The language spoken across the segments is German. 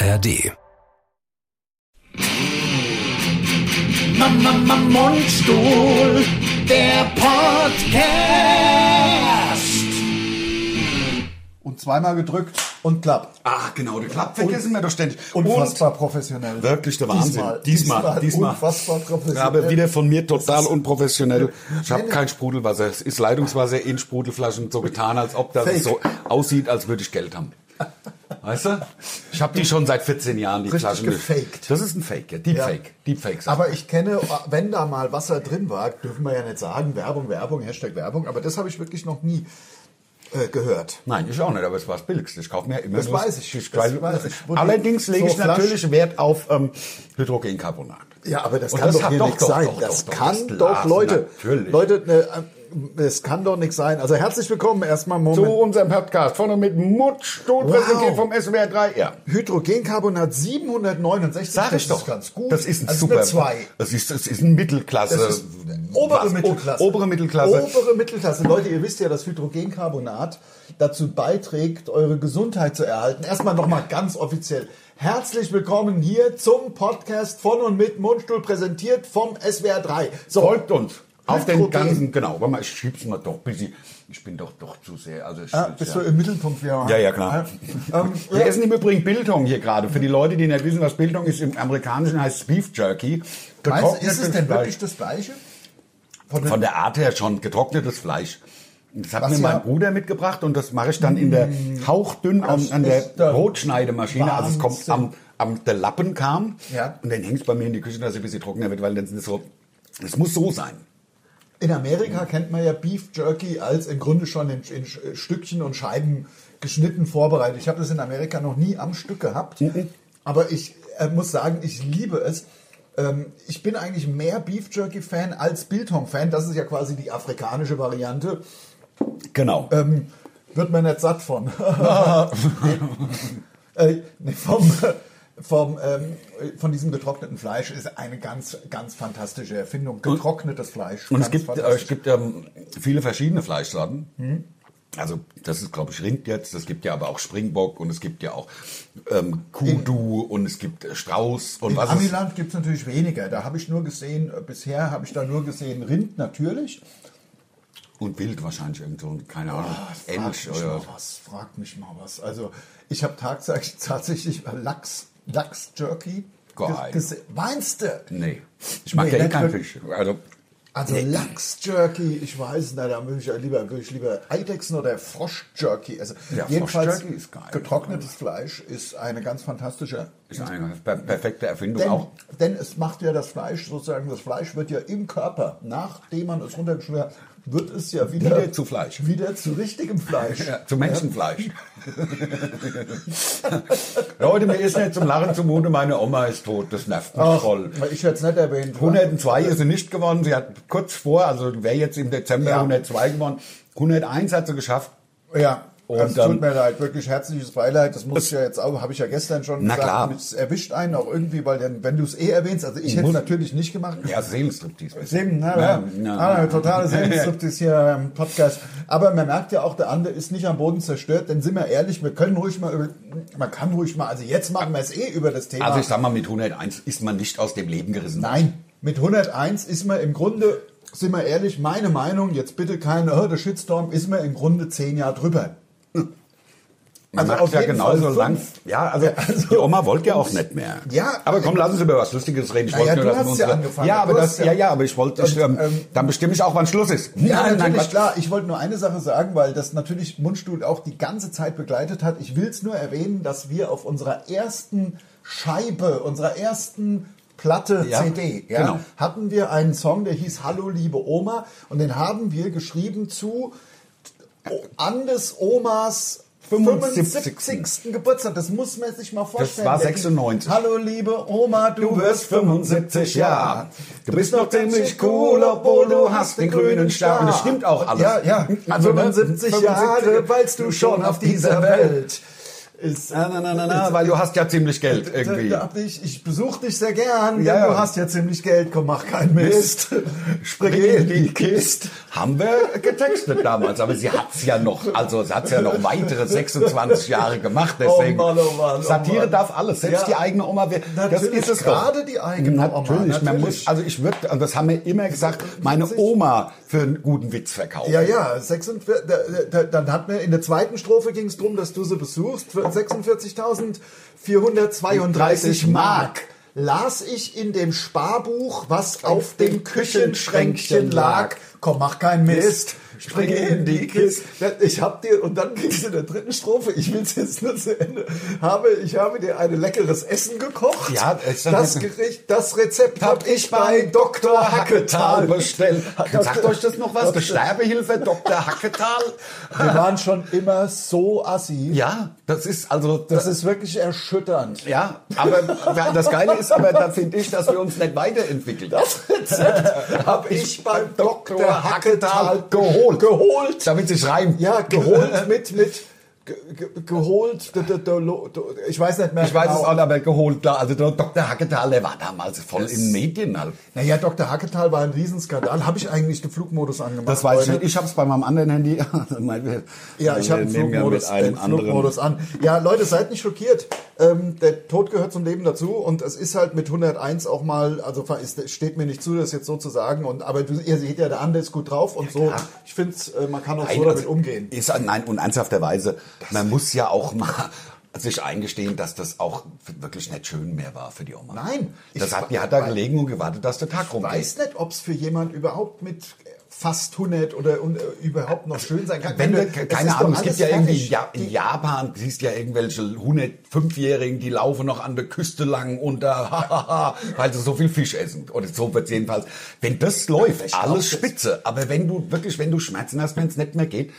ARD. Mama, Mama, Mundstuhl, der Podcast. Und zweimal gedrückt und klappt. Ach, genau, der klappt. Vergessen wir doch ständig. Unfassbar professionell. Wirklich der Wahnsinn. Diesmal, Diesmal, diesmal. Unfassbar professionell. Aber wieder von mir total unprofessionell. Ich habe kein Sprudelwasser. Es ist Leitungswasser in Sprudelflaschen so getan, als ob das Fake. so aussieht, als würde ich Geld haben. Weißt du? Ich habe die schon seit 14 Jahren, die Richtig Flaschen. gefaked. Das ist ein Fake, ja. Deepfake. Deepfake. sagt Aber ich kenne, wenn da mal Wasser drin war, dürfen wir ja nicht sagen, Werbung, Werbung, Hashtag Werbung, aber das habe ich wirklich noch nie äh, gehört. Nein, ich auch nicht, aber es war das Billigste. Ich kaufe mir immer Das weiß ich, das- das weiß ich. Allerdings lege so ich Flasch- natürlich Wert auf ähm, Hydrogencarbonat. Ja, aber das Und kann das doch hier doch, doch, sein. doch, das kann doch, Leute, natürlich. Leute, äh, es kann doch nichts sein. Also herzlich willkommen erstmal Zu Moment. unserem Podcast von und mit Mundstuhl Wow. präsentiert vom SWR 3. Ja. Hydrogencarbonat 769. Sag das ich doch. ist ganz gut. Das ist ein also super. Eine 2. Das ist, das ist ein Mittelklasse. Das ist obere Was? Mittelklasse. Obere Mittelklasse. Obere Mittelklasse. Leute, ihr wisst ja, dass Hydrogencarbonat dazu beiträgt, eure Gesundheit zu erhalten. Erstmal nochmal ganz offiziell. Herzlich willkommen hier zum Podcast von und mit Mundstuhl, präsentiert vom SWR 3. So, Folgt uns. Auf den ganzen, genau. Warte mal, ich schieb's mal doch ein bisschen. Ich bin doch doch zu sehr. Also ich, Ah, bist du im Mittelpunkt wieder? Ja, ja, klar. Ähm, Wir ja. essen im Übrigen Biltong hier gerade. Für die Leute, die nicht wissen, was Biltong ist, im Amerikanischen heißt es Beef Jerky. Du, ist es denn Fleisch. wirklich das Gleiche? Von Von der Art her schon getrocknetes Fleisch. Das hat Was mir ja- mein Bruder mitgebracht und das mache ich dann in der hauchdünn an, an der Brotschneidemaschine. Also es kommt Wahnsinn. am, am der Lappen kam Ja. und dann hängt es bei mir in die Küche, dass es ein bisschen trockener wird, weil dann ist es so. Es muss so sein. In Amerika kennt man ja Beef Jerky als im Grunde schon in, in Stückchen und Scheiben geschnitten vorbereitet. Ich habe das in Amerika noch nie am Stück gehabt, aber ich äh, muss sagen, ich liebe es. Ähm, ich bin eigentlich mehr Beef Jerky Fan als Biltong Fan. Das ist ja quasi die afrikanische Variante. Genau. Ähm, wird man nicht satt von. äh, nee, vom, vom, ähm, von diesem getrockneten Fleisch ist eine ganz, ganz fantastische Erfindung. Getrocknetes Fleisch. Und es gibt, äh, es gibt ähm, viele verschiedene Fleischsorten. Hm? Also das ist, glaube ich, Rind jetzt. Es gibt ja aber auch Springbock und es gibt ja auch ähm, Kudu und es gibt äh, Strauß und In was Amiland gibt es natürlich weniger. Da habe ich nur gesehen, äh, bisher habe ich da nur gesehen Rind natürlich. und Wild wahrscheinlich irgend so, keine Ahnung, Frag Elch mich oder mal was, fragt mich mal was. Also ich habe tatsächlich, tatsächlich Lachs, Lachs-Jerky Geil. gesehen. Meinst du? nee. Ich mag Nee, ja eh nicht keinen. Fisch. Also Also Lachs-Jerky, ich weiß nicht, da würde ich lieber, würde ich lieber Eidechsen oder Frosch-Jerky. Also Ja, jedenfalls Frosch-Jerky ist geil. getrocknetes Fleisch ist eine ganz fantastische ist eine per perfekte Erfindung Denn, auch. denn es macht ja das Fleisch, sozusagen, das Fleisch wird ja im Körper, nachdem man es runtergeschnitten hat, wird es ja wieder, Wieder zu Fleisch. Wieder zu richtigem Fleisch. Ja, zu Menschenfleisch. Leute, mir ist nicht zum Lachen zumute, meine Oma ist tot, das nervt mich Ach, voll. ich hätte es nicht erwähnt. 102 ist sie nicht gewonnen. Sie hat kurz vor, also wäre jetzt im Dezember Ja. 102 gewonnen. 101 hat sie geschafft. Ja, Und, es tut mir leid, wirklich herzliches Beileid. Das muss ich ja jetzt auch, habe ich ja gestern schon Na gesagt. klar. Es erwischt einen auch irgendwie, weil dann, wenn du es eh erwähnst, also ich hätte es natürlich nicht gemacht. Ja, Seelenstriptease. Sieben, ne? Ja, Ja, ja. Ah, totale Sehnsucht hier im Podcast. Aber man merkt ja auch, der andere ist nicht am Boden zerstört, denn sind wir ehrlich, wir können ruhig mal über, man kann ruhig mal, also jetzt machen wir es eh über das Thema. Also ich sag mal, mit 101 ist man nicht aus dem Leben gerissen. Nein, mit 101 ist man im Grunde, sind wir ehrlich, meine Meinung, jetzt bitte keine, oh, der Shitstorm, ist man im Grunde zehn Jahre drüber. Man Also macht auf ja genauso lang. Ja, also, Ja, also- die Oma wollte ja auch nicht mehr. Ja, aber komm, lass uns über was Lustiges reden. Ich Na ja, wollte nur, du dass wir hast uns ja angefangen. Ja, aber das, ja- ja, aber ich wollte, Und, ähm, ähm, dann bestimme ich auch, wann Schluss ist. Ja, natürlich, Quatsch. klar. Ich wollte nur eine Sache sagen, weil das natürlich Mundstuhl auch die ganze Zeit begleitet hat. Ich will es nur erwähnen, dass wir auf unserer ersten Scheibe, unserer ersten Platte Ja, CD, ja, genau. hatten wir einen Song, der hieß Hallo liebe Oma und den haben wir geschrieben zu Andes Omas 75. 75. Geburtstag. Das muss man sich mal vorstellen. war Der- 96. Hallo liebe Oma, du, wirst 75 Jahre. Du bist noch ziemlich cool, obwohl du hast den grünen Star. Und das stimmt auch alles. Ja, ja. Also, ne, 75 75 Jahre weilst du schon auf dieser Welt. Ist. Na, na, na, na, na, weil du hast ja ziemlich Geld irgendwie. Da, da, ich ich besuche dich sehr gern, Ja, du hast ja ziemlich Geld. Komm, mach keinen Mist. Spring in die Kiste. Haben wir getextet damals, aber sie hat's ja noch, also sie hat's ja noch weitere 26 Jahre gemacht, deswegen. Oh Mann, oh Mann, oh Satire Mann. darf alles, selbst Ja. die eigene Oma. Das Natürlich, ist es gerade doch. die eigene Oma, Natürlich, man muss, also ich würde, also das haben wir immer gesagt, meine Oma für einen guten Witz verkaufen. Ja, ja, 46, da, da, dann hat mir in der zweiten Strophe ging es darum, dass du sie besuchst für 46.432 Mark. Las ich in dem Sparbuch, was auf dem Küchenschränkchen lag. Komm, mach keinen Mist. Spring in die Kiste. Ich hab dir, und dann kriegst du in der dritten Strophe, ich will es jetzt nur zu Ende, habe, ich habe dir ein leckeres Essen gekocht. Ja, das das Gericht, das Rezept hab ich bei Dr. Hacketal bestellt. Dr. Sagt euch das noch was? Sterbehilfe Dr. Hacketal? Wir waren schon immer so assi. Ja, das ist also, Das ist wirklich erschütternd. ja, aber das Geile ist aber, da finde ich, dass wir uns nicht weiterentwickeln. Das Rezept habe ich beim Dr. Hacketal geholt. Geholt. Damit sich reimt. Ja, geholt mit, mit, ge, ge, geholt, ich weiß nicht mehr Ich weiß genau. es auch, aber geholt, klar. Also der Dr. Hacketal, der war damals voll in den Medien halt. Naja, Dr. Hacketal war ein Riesenskandal. Habe ich eigentlich den Flugmodus angemacht? Das weiß ich nicht. Ich habe es bei meinem anderen Handy. Ja, ich habe den Flugmodus, mit einem den Flugmodus an. Ja, Leute, seid nicht schockiert. Ähm, der Tod gehört zum Leben dazu und es ist halt mit 101 auch mal, also es steht mir nicht zu, das jetzt so zu sagen. Und aber du, ihr seht ja, der andere ist gut drauf und so. klar. Ich finde, äh, man kann auch Nein, so damit also, umgehen. Ist, nein, und ernsthafterweise, man muss ja auch mal sich eingestehen, dass das auch wirklich nicht schön mehr war für die Oma. Nein. Das Ich hat, die hat da gelegen und gewartet, dass der Tag Ich rumgeht. weiß nicht, ob es für jemand überhaupt mit fast 100 oder und, äh, überhaupt noch schön sein kann. Wenn du, es keine Ahnung, es gibt ja irgendwie ja, in Japan, siehst ja irgendwelche 105-Jährigen, die laufen noch an der Küste lang und da, weil sie so viel Fisch essen. Oder so wird jedenfalls. Wenn das läuft, glaub, alles spitze. Aber wenn du wirklich, wenn du Schmerzen hast, wenn es nicht mehr geht,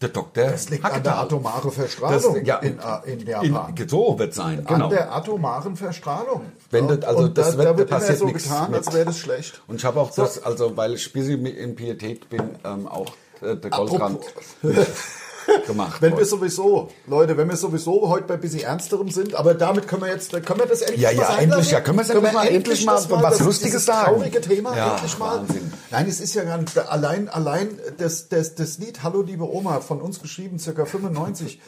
der Doktor. Das liegt an der atomaren Verstrahlung Das, ja, in, äh, in Japan. in, so wird sein, genau. An der atomaren Verstrahlung. Wenn das- also und das da, wird- da wird da immer passiert so nichts getan, mit. als wäre das schlecht. Und ich habe auch das, also weil ich ein bisschen in Pietät bin, ähm, auch äh, der Goldrand gemacht. Wenn wir sowieso, Leute, wenn wir sowieso heute bei ein bisschen ernsterem sind, aber damit können wir jetzt, können wir das endlich Ja, ja, mal sein endlich, lassen? ja, können wir es endlich mal- endlich mal das was das- Lustiges sagen. traurige Thema Ja, endlich mal. Wahnsinn. Nein, es ist ja gar nicht, allein, allein das, das, das Lied Hallo liebe Oma, von uns geschrieben, circa 95,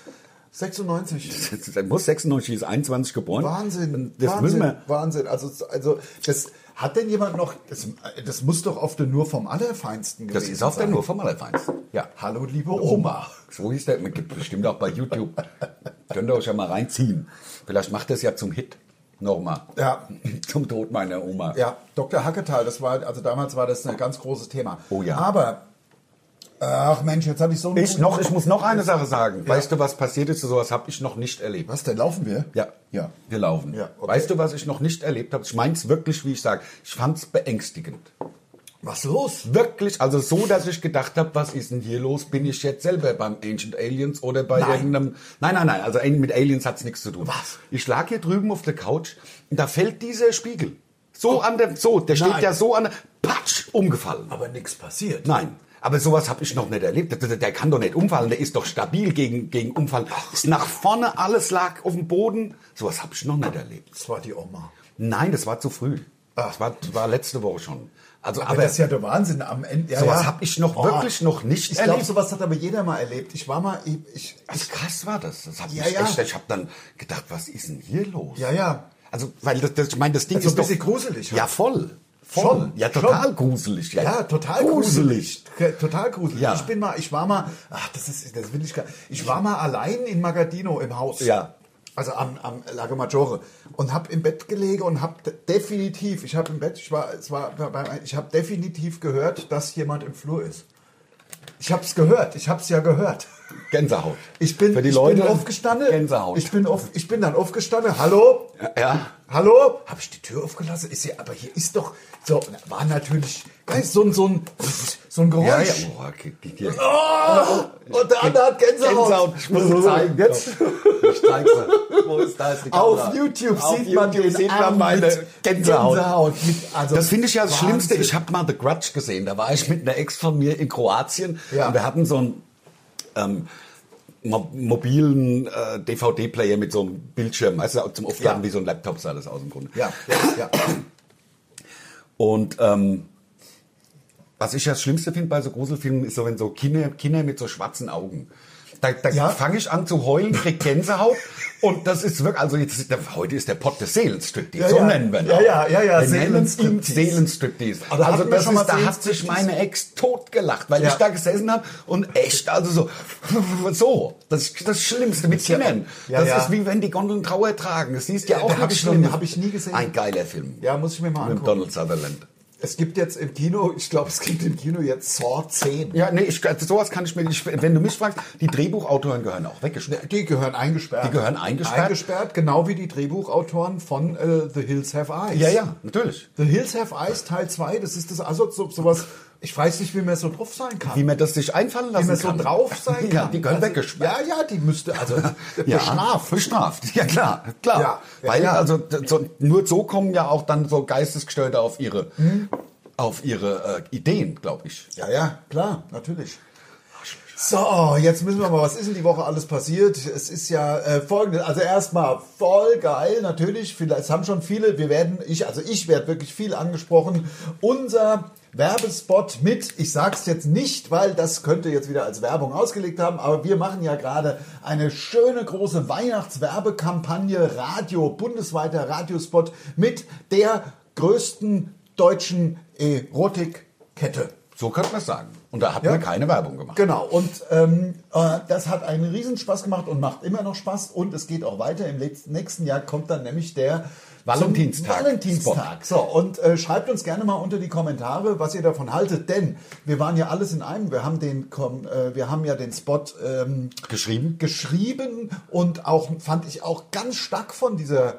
96. Er muss 96, ist 21 geboren. Wahnsinn, Das Wahnsinn, müssen wir. Wahnsinn. Also, also das hat denn jemand noch, das, das muss doch auf der nur vom Allerfeinsten gewesen Das ist auf der sein. nur vom Allerfeinsten. Ja. Hallo liebe Oma. So hieß der. Gibt bestimmt auch bei YouTube. Könnt ihr euch ja mal reinziehen. Vielleicht macht das ja zum Hit. Nochmal. Ja. Zum Tod meiner Oma. Ja, Dr. Hacketal, das war, also damals war das ein ganz großes Thema. Oh ja. Aber, ach Mensch, jetzt habe ich so einen Ich, noch, ich muss noch eine Sache sagen. Weißt du, was passiert ist? Sowas habe ich noch nicht erlebt. Was denn, laufen wir? Ja, Ja. wir laufen. Ja, okay. Weißt du, was ich noch nicht erlebt habe? Ich meine es wirklich, wie ich sage. Ich fand es beängstigend. Was los? Wirklich, also so, dass ich gedacht habe, was ist denn hier los? Bin ich jetzt selber beim Ancient Aliens oder bei Nein. irgendeinem... Nein, nein, nein, also mit Aliens hat's nichts zu tun. Was? Ich lag hier drüben auf der Couch und da fällt dieser Spiegel. So an der... So, der steht Nein. ja so an der... Patsch, umgefallen. Aber nichts passiert. Nein. Aber sowas habe ich noch nicht erlebt. Der, der- kann doch nicht umfallen. Der ist doch stabil gegen, gegen Umfallen. Ist nach vorne, alles lag auf dem Boden. Sowas habe ich noch nicht erlebt. Das war die Oma. Nein, das war zu früh. Das war, das war letzte Woche schon. Also, Aber, aber, das ist ja der Wahnsinn am Ende. Ja, Sowas ja. hab ich noch Oh, wirklich noch nicht Ich glaube, erlebt. sowas hat aber jeder mal erlebt. Ich war mal, ich, ich Also krass war das. Das hat Ja, mich ja. echt, ich habe dann gedacht, was ist denn hier los? ja, ja. Also, weil das, das ich meine, das Ding Also ist ein bisschen doch gruselig halt. Ja, voll. Voll. Schon, ja, total schon. gruselig. Ja, Ja, total gruselig. Total gruselig. Ja. Ich bin mal, ich war mal, ach, das ist, das will ich gar Ich war mal allein in Magadino im Haus. Ja. Also am, am Lago Maggiore und habe im Bett gelegen und habe definitiv, ich habe im Bett, ich war, es war, ich habe definitiv gehört, dass jemand im Flur ist. Ich habe es gehört, ich habe es ja gehört. Gänsehaut. Ich bin, Für die ich Leute bin aufgestanden. Gänsehaut. Ich bin, auf, ich bin dann aufgestanden. Hallo? ja. Hallo? Habe ich die Tür aufgelassen? Ist ja, aber hier ist doch so, war natürlich geist, so ein, so ein, so ein Geräusch. Ja, ja. Oh. Oh, und der andere hat Gänsehaut. Ich muss es zeigen. Jetzt Ich zeig's. Wo ist da ist die Kamera? auf YouTube Auf sieht man YouTube den sieht man Arm meine mit Gänsehaut. Gänsehaut mit, also Das finde ich ja das Wahnsinn. Schlimmste. Ich habe mal The Grudge gesehen. Da war ich mit einer Ex von mir in Kroatien Ja. und wir hatten so ein ähm, mo mobilen äh, DVD-Player mit so einem Bildschirm, weißt du, zum Aufladen Ja. wie so ein Laptop sah das aus im Grunde. Ja, ja, ja. Und ähm, was ich das Schlimmste finde bei so Gruselfilmen, ist so, wenn so Kinder, Kinder mit so schwarzen Augen. Da, da Ja. fange ich an zu heulen, krieg Gänsehaut. und das ist wirklich, also jetzt heute ist der Pott des Seelenstriptease, Ja, so ja. nennen wir ihn Ja, ja, ja, ja, Seelenstriptease. Seelenstriptease. Also wir das ist, da hat sich meine Ex totgelacht, weil Ja. ich da gesessen habe und echt, also so, so, das ist das Schlimmste mit Kindern. Ja, das ist wie wenn die Gondeln Trauer tragen. Das siehst ja Ja, auch da hab nichts ich hab ich nie gesehen. Ein geiler Film. Ja, muss ich mir mal Mit angucken. Donald Sutherland. Es gibt jetzt im Kino, ich glaube, es gibt im Kino jetzt Saw 10. Ja, nee, ich, also sowas kann ich mir nicht. Wenn du mich fragst, die Drehbuchautoren gehören auch weggesperrt. Die gehören eingesperrt. Die gehören eingesperrt? Eingesperrt, genau wie die Drehbuchautoren von äh, The Hills Have Eyes. Ja, ja, natürlich. The Hills Have Eyes Teil 2, das ist das also so, sowas, ich weiß nicht, wie man so drauf sein kann. Wie man das sich einfallen Wie lassen man so kann. drauf sein kann. Ja, die gehören also, weggesperrt. Ja, ja, die müsste, also Ja, bestraft. Bestraft, ja klar, klar. Ja, Weil ja. also so, nur so kommen ja auch dann so Geistesgestörte auf ihre, auf ihre äh, Ideen, glaube ich. Ja, ja, klar, natürlich. So, jetzt müssen wir mal, was ist in die Woche alles passiert? Es ist ja äh, folgendes, also erstmal voll geil, natürlich, vielleicht, haben schon viele, wir werden, ich, also ich werde wirklich viel angesprochen. Unser Werbespot mit, ich sag's jetzt nicht, weil das könnte jetzt wieder als Werbung ausgelegt haben, aber wir machen ja gerade eine schöne große Weihnachtswerbekampagne, Radio, bundesweiter Radiospot mit der größten deutschen Erotikkette. So könnte man es sagen. Und da hat Ja. man keine Werbung gemacht. Genau, und ähm, äh, das hat einen Riesenspaß gemacht und macht immer noch Spaß. Und es geht auch weiter. Im nächsten Jahr kommt dann nämlich der Valentinstag. zum Valentinstag. So, und äh, schreibt uns gerne mal unter die Kommentare, was ihr davon haltet. Denn wir waren ja alles in einem. Wir haben, den, äh, wir haben ja den Spot ähm, Geschrieben? geschrieben und auch fand ich auch ganz stark von dieser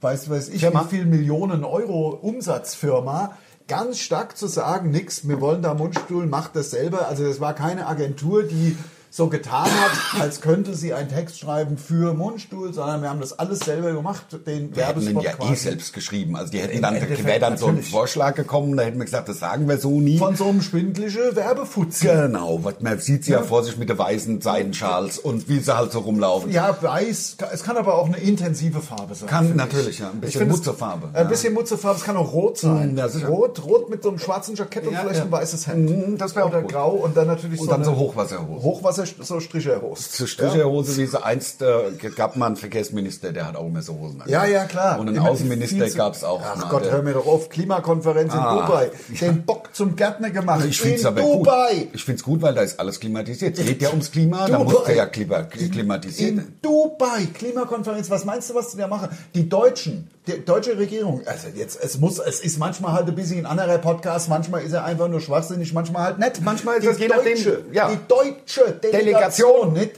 weiß, weiß ich, Firma. wie viel Millionen Euro Umsatzfirma, ganz stark zu sagen, nix, wir wollen da Mundstuhl, macht das selber. Also das war keine Agentur, die so getan hat, als könnte sie einen Text schreiben für Mundstuhl, sondern wir haben das alles selber gemacht, den Die hätten Werbespot ja eh selbst geschrieben. Also die hätten dann, wäre dann so ein. Vorschlag gekommen, da hätten wir gesagt, das sagen wir so nie. Von so einem schwindliche Werbefutzi. Genau, man sieht sie ja. vor sich mit den weißen Seidenschals und wie sie halt so rumlaufen. Ja, weiß. Es kann aber auch eine intensive Farbe sein. Kann natürlich, ich. ja, ein bisschen Mutzefarbe, Ein ja. bisschen Mutzefarbe. Es kann auch rot sein. Mm, ja, sicher. rot, rot mit so einem schwarzen Jackett und Ja, vielleicht ja. ein weißes Hemd. Mm, das wäre auch Oder gut. grau und dann natürlich Und so dann so Hochwasserhose. Hochwasser, so Stricherhose. Zur Stricherhose, wie sie einst äh, gab mal einen Verkehrsminister, der hat auch immer so Hosen. Ja, ja, klar. Und einen Immer Außenminister gab es auch. Ach mal, Gott, hör mir doch auf. Klimakonferenz in Ah, Dubai. ja. Den Bock zum Gärtner gemacht. Ich finde es in aber Dubai. gut. Ich finde es gut, weil da ist alles klimatisiert. Es geht ja ums Klima, da Dubai. muss der ja klima klimatisiert. In Dubai, Klimakonferenz, was meinst du, was die da machen? Die Deutschen, die deutsche Regierung, also jetzt, es muss, es ist manchmal halt ein bisschen ein anderer Podcast, manchmal ist er einfach nur schwachsinnig, manchmal halt nett. Manchmal ist die das je nachdem, deutsche, ja. die deutsche Delegation. Delegation, nicht?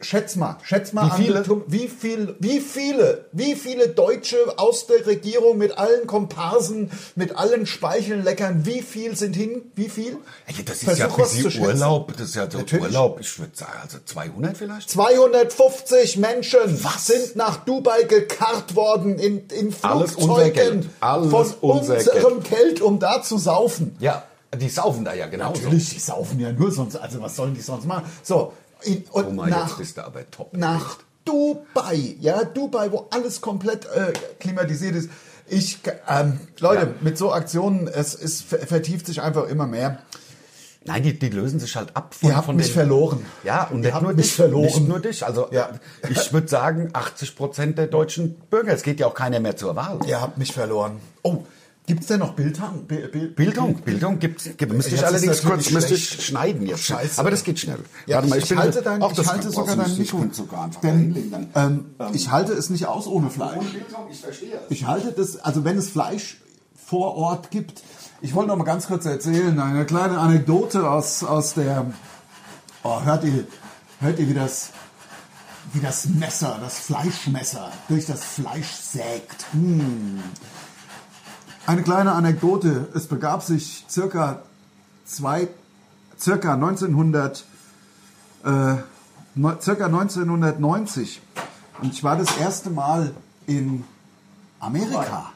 Schätz mal, schätz mal Wie an, viele? Tum- wie viel, wie viele, wie viele Deutsche aus der Regierung mit allen Komparsen, mit allen Speichelleckern, wie viel sind hin? Wie viel? Ey, das ist Versuch ja was für Sie. Urlaub. Das ist ja so Natürlich. Urlaub. Ich würde sagen, also 200 vielleicht? 250 Menschen sind nach Dubai gekarrt worden in, in Flugzeugen Geld. Alles von unser unserem Geld. um da zu saufen. Ja, die saufen da ja genauso. Natürlich, die saufen ja nur sonst. Also was sollen die sonst machen? So, in, und Guck mal, nach, jetzt bist du aber top. nach Dubai, ja, Dubai, wo alles komplett äh, klimatisiert ist. Ich, ähm, Leute, Ja. mit so Aktionen, es ist, ver- vertieft sich einfach immer mehr. Nein, die, die lösen sich halt ab von, Ihr habt von mich den- verloren. Ja, und Ihr nicht nur mich dich, verloren. Nicht nur dich. Also Ja. ich würde sagen, 80 Prozent der deutschen Bürger. Es geht ja auch keiner mehr zur Wahl. Ihr habt mich verloren. Oh, gibt's denn noch Bildhang? Bi- Bi- Bildung, Bildung gibt's, gibt, müsste ich allerdings kurz, müsste ich schneiden jetzt. Scheiße. Aber das geht schnell. Ja, Warte mal, ich, ich, bin, halte, dein, Ach, ich das halte sogar dein nicht. Mikro. Sogar einfach Denn, dann. ähm, ich halte es nicht aus ohne Fleisch. Ich verstehe. Ich halte das, also wenn es Fleisch vor Ort gibt. Ich wollte noch mal ganz kurz erzählen, eine kleine Anekdote aus, aus der. Oh, hört ihr, hört ihr, wie das, wie das Messer, das Fleischmesser durch das Fleisch sägt? Hm. Eine kleine Anekdote. Es begab sich circa zwei, circa 1900, äh, circa 1990. Und ich war das erste Mal in Amerika.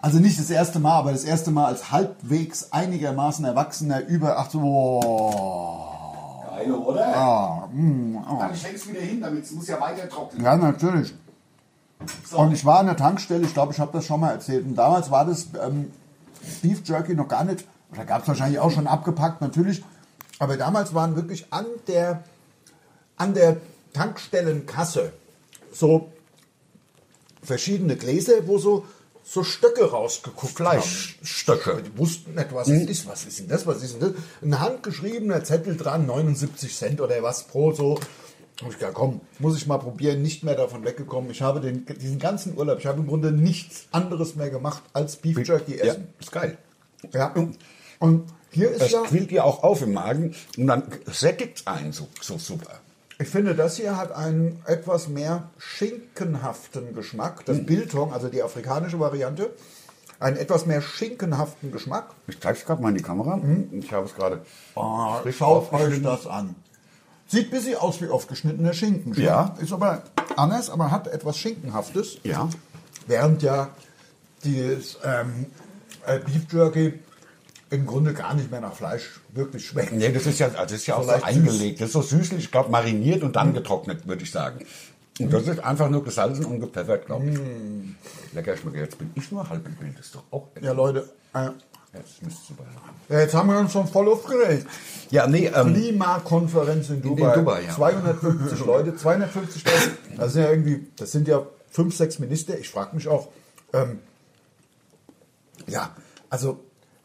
Also nicht das erste Mal, aber das erste Mal als halbwegs einigermaßen Erwachsener über, ach so, boah. Geile, oder? Ah, mm, oh. Dann ich häng's wieder hin, damit es muss ja weiter trocknen. Ja, natürlich. Und ich war an der Tankstelle, ich glaube, ich habe das schon mal erzählt. Und damals war das ähm, Beef Jerky noch gar nicht, oder gab es wahrscheinlich auch schon abgepackt, natürlich. Aber damals waren wirklich an der, an der Tankstellenkasse so verschiedene Gläser, wo so, so Stöcke rausgeguckt Fleischstöcke. haben. Die wussten nicht, was es ist. Was ist denn das? Was ist denn das? Ein handgeschriebener Zettel dran, 79 Cent oder was pro so. Hab ich gedacht, komm, muss ich mal probieren, nicht mehr davon weggekommen. Ich habe den, diesen ganzen Urlaub, ich habe im Grunde nichts anderes mehr gemacht als Beef Jerky Ja, essen. ist geil. Ja. Und hier ist Das ja, quillt dir auch auf im Magen und dann sättigt einen so, so super. ich finde, das hier hat einen etwas mehr schinkenhaften Geschmack. Das Hm. Biltong, also die afrikanische Variante, einen etwas mehr schinkenhaften Geschmack. Ich zeige es gerade mal in die Kamera. Ich habe es gerade Oh, schaut euch das an. Sieht ein bisschen aus wie aufgeschnittener Schinken. schon. Ja. Ist aber anders, aber hat etwas Schinkenhaftes. Ja. Während ja dieses ähm, äh, Beef Jerky im Grunde gar nicht mehr nach Fleisch wirklich schmeckt. Nee, das ist ja, das ist ja auch so eingelegt. Das ist so süßlich, ich glaube, mariniert und dann getrocknet, würde ich sagen. Und das ist einfach nur gesalzen und gepfeffert, glaube ich. Lecker schmeckt. Jetzt bin ich nur halb im Bild. Das ist doch auch. Ja, Leute, äh, Jetzt ja, jetzt haben wir uns schon voll aufgeregt. Ja, nee, ähm, Klimakonferenz in Dubai. Dubai, ja. 250 Leute, 250 Leute. Das sind ja irgendwie, das sind ja fünf, sechs Minister. Ich frage mich auch, ähm, ja, also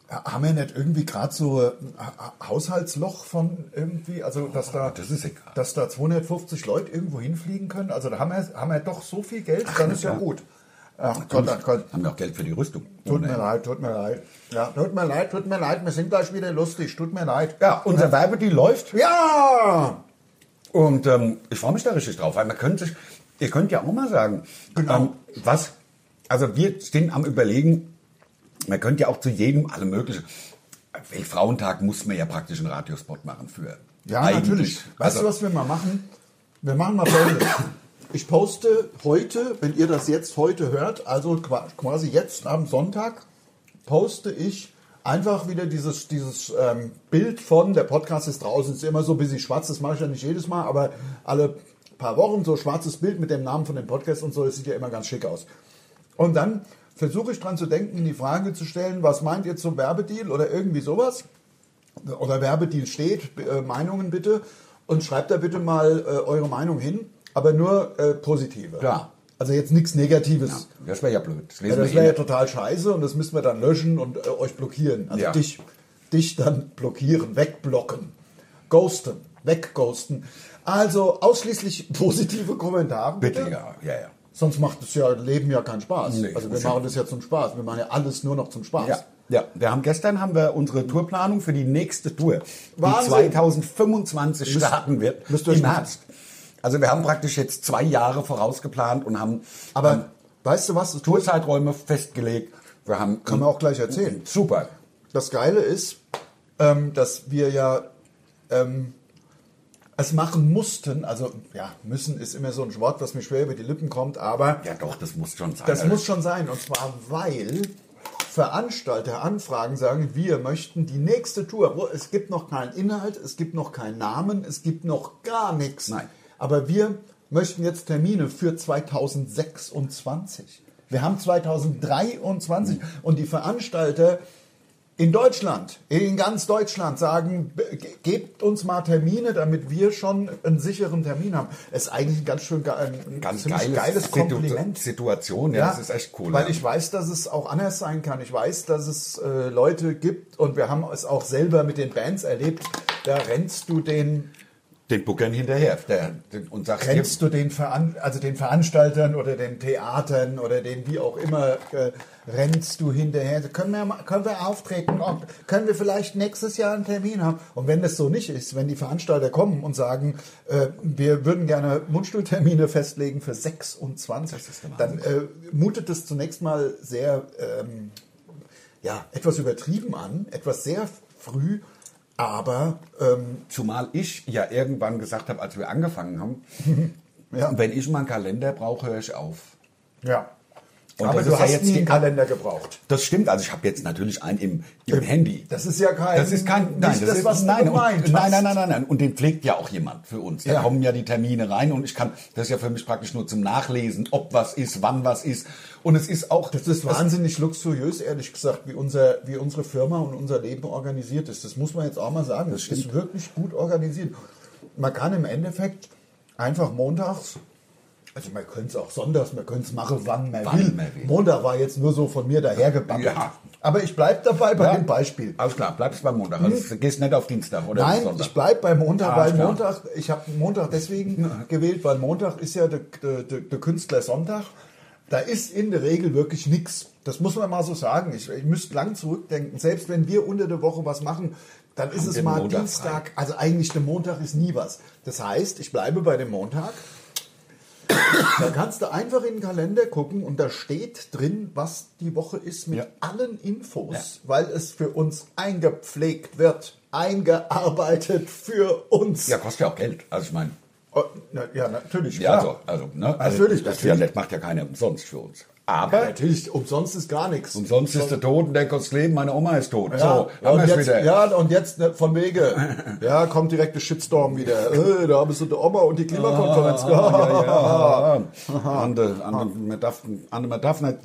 äh, haben wir nicht irgendwie gerade so ein Ha- Haushaltsloch von irgendwie, also dass da, das ist egal. dass da 250 Leute irgendwo hinfliegen können? Also da haben wir, haben wir doch so viel Geld, dann ist ja ja. gut. Ach Gott, ach Gott. haben wir auch Geld für die Rüstung. Tut Ohne mir leid, tut mir leid. Ja, tut mir leid, tut mir leid. Wir sind gleich wieder lustig. Tut mir leid. Ja, unser Werbedeal läuft. Ja! Und ähm, ich freue mich da richtig drauf, weil man könnte sich, ihr könnt ja auch mal sagen, Genau. ähm, was, also wir stehen am überlegen, man könnte ja auch zu jedem alle möglichen, Weltfrauentag muss man ja praktisch einen Radiospot machen für. Ja, Eigentlich. natürlich. Weißt also, du, was wir mal machen? Wir machen mal folgendes. Ich poste heute, wenn ihr das jetzt heute hört, also qua- quasi jetzt am Sonntag, poste ich einfach wieder dieses, dieses ähm, Bild von, der Podcast ist draußen, ist immer so ein bisschen schwarz, das mache ich ja nicht jedes Mal, aber alle paar Wochen so schwarzes Bild mit dem Namen von dem Podcast und so, das sieht ja immer ganz schick aus. Und dann versuche ich dran zu denken, die Frage zu stellen, was meint ihr zum Werbedeal oder irgendwie sowas? Oder Werbedeal steht, äh, Meinungen bitte. Und schreibt da bitte mal äh, eure Meinung hin, aber nur äh, positive. Ja. Also jetzt nichts Negatives. das wäre ja blöd. Das Ja, das wäre eh ja total scheiße und das müssen wir dann löschen und äh, euch blockieren. Also Ja. dich, dich dann blockieren, wegblocken, ghosten, wegghosten. Also ausschließlich positive Kommentare. Bitte, ja, ja, ja. Sonst macht das ja Leben ja keinen Spaß. Nee, also wir ja- machen das ja zum Spaß. Wir machen ja alles nur noch zum Spaß. Ja, ja. Wir haben gestern haben wir unsere Tourplanung für die nächste Tour, die Wahnsinn. 2025 starten wird müsst ihr im. Herbst. Also wir haben praktisch jetzt zwei Jahre vorausgeplant und haben Aber ähm, weißt du was? Tourzeiträume festgelegt. Wir haben kann man auch gleich erzählen. super. Das Geile ist, ähm, dass wir ja ähm, es machen mussten. Also ja, müssen ist immer so ein Wort, was mir schwer über die Lippen kommt, aber Ja, doch, das muss schon sein. das Also, muss schon sein. Und zwar, weil Veranstalter anfragen, sagen, wir möchten die nächste Tour. Es gibt noch keinen Inhalt, es gibt noch keinen Namen, es gibt noch gar nichts. Nein. Aber wir möchten jetzt Termine für 2026. Wir haben 2023 und die Veranstalter in Deutschland, in ganz Deutschland sagen, gebt uns mal Termine, damit wir schon einen sicheren Termin haben. Das ist eigentlich ein ganz schön ein ganz geiles, geiles Situ- Kompliment. Situation. Ja, das ist echt cool. Weil ja. ich weiß, dass es auch anders sein kann. Ich weiß, dass es äh, Leute gibt und wir haben es auch selber mit den Bands erlebt. Da rennst du den, den Bookern hinterher der, den, und sagst, rennst du den, Veran also den Veranstaltern oder den Theatern oder den wie auch immer äh, rennst du hinterher. Können wir, können wir auftreten? Ob, können wir vielleicht nächstes Jahr einen Termin haben? Und wenn das so nicht ist, wenn die Veranstalter kommen und sagen, äh, wir würden gerne Mundstuhltermine festlegen für 26, ist der dann äh, mutet es zunächst mal sehr ähm, ja, etwas übertrieben an, etwas sehr früh, aber ähm, Zumal ich ja irgendwann gesagt habe, als wir angefangen haben, Ja. wenn ich mal einen Kalender brauche, höre ich auf. ja. Und Aber das du ist ja hast jetzt nie einen Kalender gebraucht. Das stimmt, also ich habe jetzt natürlich einen im, im Handy. Das ist ja kein. Das ist kein, nein, das, das, ist, was nein, gemeint und, nein, hast. nein, nein, nein, nein. Und den pflegt ja auch jemand für uns. Da Ja. kommen ja die Termine rein und ich kann, das ist ja für mich praktisch nur zum Nachlesen, ob was ist, wann was ist. Und es ist auch, Das ist wahnsinnig luxuriös, ehrlich gesagt, wie, unser, wie unsere Firma und unser Leben organisiert ist. Das muss man jetzt auch mal sagen. Das ist wirklich gut organisiert. Man kann im Endeffekt einfach montags, also man könnte es auch sonntags, man könnte es machen, wann man, Wann will. man will. Montag war jetzt nur so von mir dahergebabbelt. Ja. Aber ich bleibe dabei bei Ja. dem Beispiel. alles klar, bleibst beim Montag. Also gehst nicht auf Dienstag oder Nein, Sonntag. ich bleibe bei Montag, Ah, weil klar. Montag, ich habe Montag deswegen gewählt, weil Montag ist ja der, der, der, der Künstler Sonntag. Da ist in der Regel wirklich nichts. Das muss man mal so sagen. Ich, ich müsste lang zurückdenken. Selbst wenn wir unter der Woche was machen, dann ist es mal Montag Dienstag. Also eigentlich der Montag ist nie was. Das heißt, ich bleibe bei dem Montag. Da kannst du einfach in den Kalender gucken und da steht drin, was die Woche ist mit Ja. allen Infos, weil es für uns eingepflegt wird, eingearbeitet für uns. Ja, kostet ja auch Geld. Also ich meine, Oh, na, ja, natürlich, ja, klar. also, also, ne? Natürlich, das, natürlich. Ja, das macht ja keiner umsonst für uns. Ja, Aber natürlich, umsonst ist gar nichts. umsonst ist der Tod und der kostet Leben, meine Oma ist tot. Ja, so, haben und wir's jetzt, wieder. ja, und jetzt ne, von wegen, ja, kommt direkt der Shitstorm wieder. Äh, da haben sie der Oma und die Klimakonferenz. Ah, ja, ja. Ande, Ande, man, darf, Ande, man darf nicht